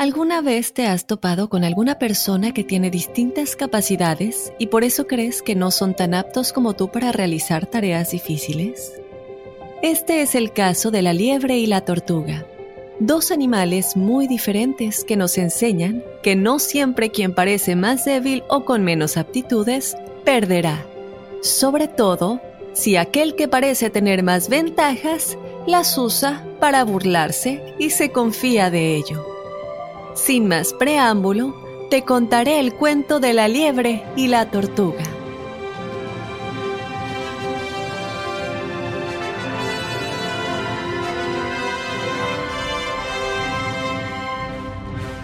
¿Alguna vez te has topado con alguna persona que tiene distintas capacidades y por eso crees que no son tan aptos como tú para realizar tareas difíciles? Este es el caso de la liebre y la tortuga, dos animales muy diferentes que nos enseñan que no siempre quien parece más débil o con menos aptitudes perderá, sobre todo si aquel que parece tener más ventajas las usa para burlarse y se confía de ello. Sin más preámbulo, te contaré el cuento de la liebre y la tortuga.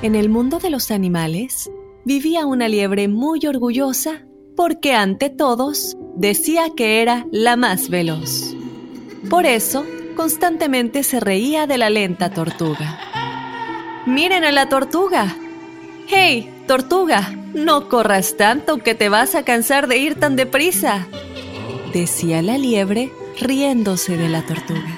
En el mundo de los animales vivía una liebre muy orgullosa porque ante todos decía que era la más veloz. Por eso, constantemente se reía de la lenta tortuga. Miren a la tortuga. ¡Hey, tortuga! No corras tanto que te vas a cansar de ir tan deprisa, decía la liebre riéndose de la tortuga.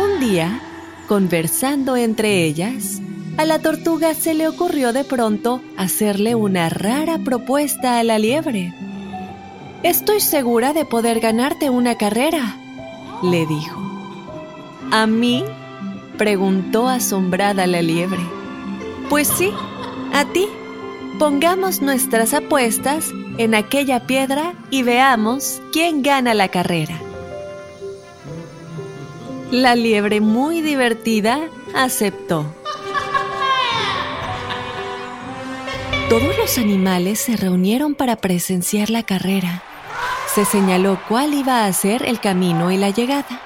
Un día, conversando entre ellas, a la tortuga se le ocurrió de pronto hacerle una rara propuesta a la liebre. Estoy segura de poder ganarte una carrera, le dijo. ¿A mí? Preguntó asombrada la liebre. Pues sí, a ti. Pongamos nuestras apuestas en aquella piedra y veamos quién gana la carrera. La liebre, muy divertida, aceptó. Todos los animales se reunieron para presenciar la carrera. Se señaló cuál iba a ser el camino y la llegada.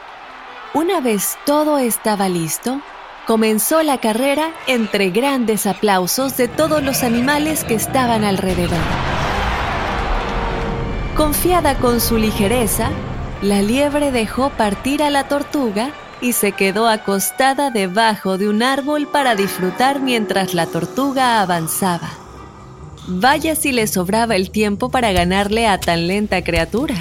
Una vez todo estaba listo, comenzó la carrera entre grandes aplausos de todos los animales que estaban alrededor. Confiada con su ligereza, la liebre dejó partir a la tortuga y se quedó acostada debajo de un árbol para disfrutar mientras la tortuga avanzaba. Vaya si le sobraba el tiempo para ganarle a tan lenta criatura.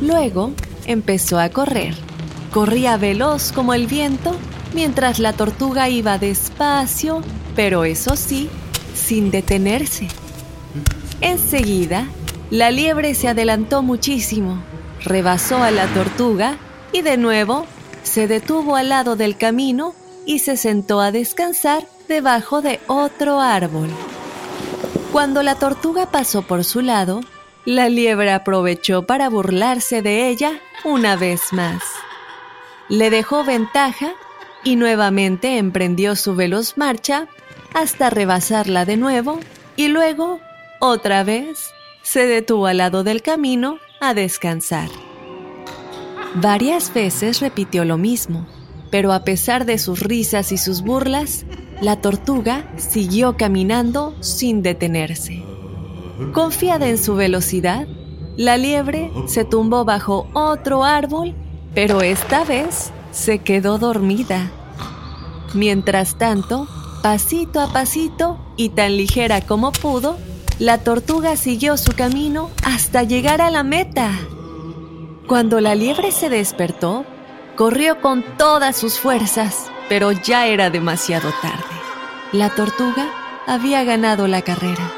Luego empezó a correr Corría veloz como el viento, mientras la tortuga iba despacio, pero eso sí, sin detenerse. Enseguida, la liebre se adelantó muchísimo, rebasó a la tortuga y de nuevo se detuvo al lado del camino y se sentó a descansar debajo de otro árbol. Cuando la tortuga pasó por su lado, la liebre aprovechó para burlarse de ella una vez más le dejó ventaja y nuevamente emprendió su veloz marcha hasta rebasarla de nuevo y luego, otra vez, se detuvo al lado del camino a descansar. Varias veces repitió lo mismo, pero a pesar de sus risas y sus burlas, la tortuga siguió caminando sin detenerse. Confiada en su velocidad, la liebre se tumbó bajo otro árbol pero esta vez se quedó dormida. Mientras tanto, pasito a pasito y tan ligera como pudo, la tortuga siguió su camino hasta llegar a la meta. Cuando la liebre se despertó, corrió con todas sus fuerzas, pero ya era demasiado tarde. La tortuga había ganado la carrera.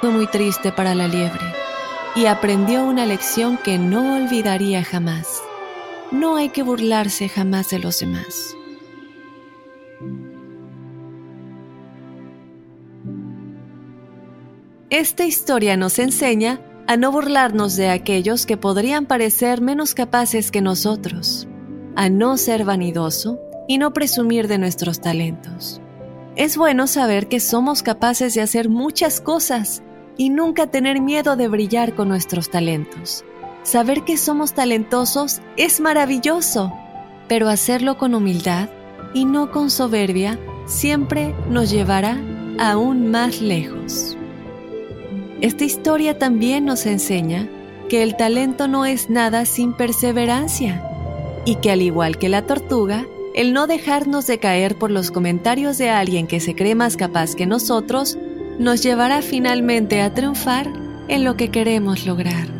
Fue muy triste para la liebre y aprendió una lección que no olvidaría jamás. No hay que burlarse jamás de los demás. Esta historia nos enseña a no burlarnos de aquellos que podrían parecer menos capaces que nosotros, a no ser vanidoso y no presumir de nuestros talentos. Es bueno saber que somos capaces de hacer muchas cosas y nunca tener miedo de brillar con nuestros talentos. Saber que somos talentosos es maravilloso, pero hacerlo con humildad y no con soberbia siempre nos llevará aún más lejos. Esta historia también nos enseña que el talento no es nada sin perseverancia y que al igual que la tortuga, el no dejarnos de caer por los comentarios de alguien que se cree más capaz que nosotros nos llevará finalmente a triunfar en lo que queremos lograr.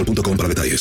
boostmobile.com para detalles.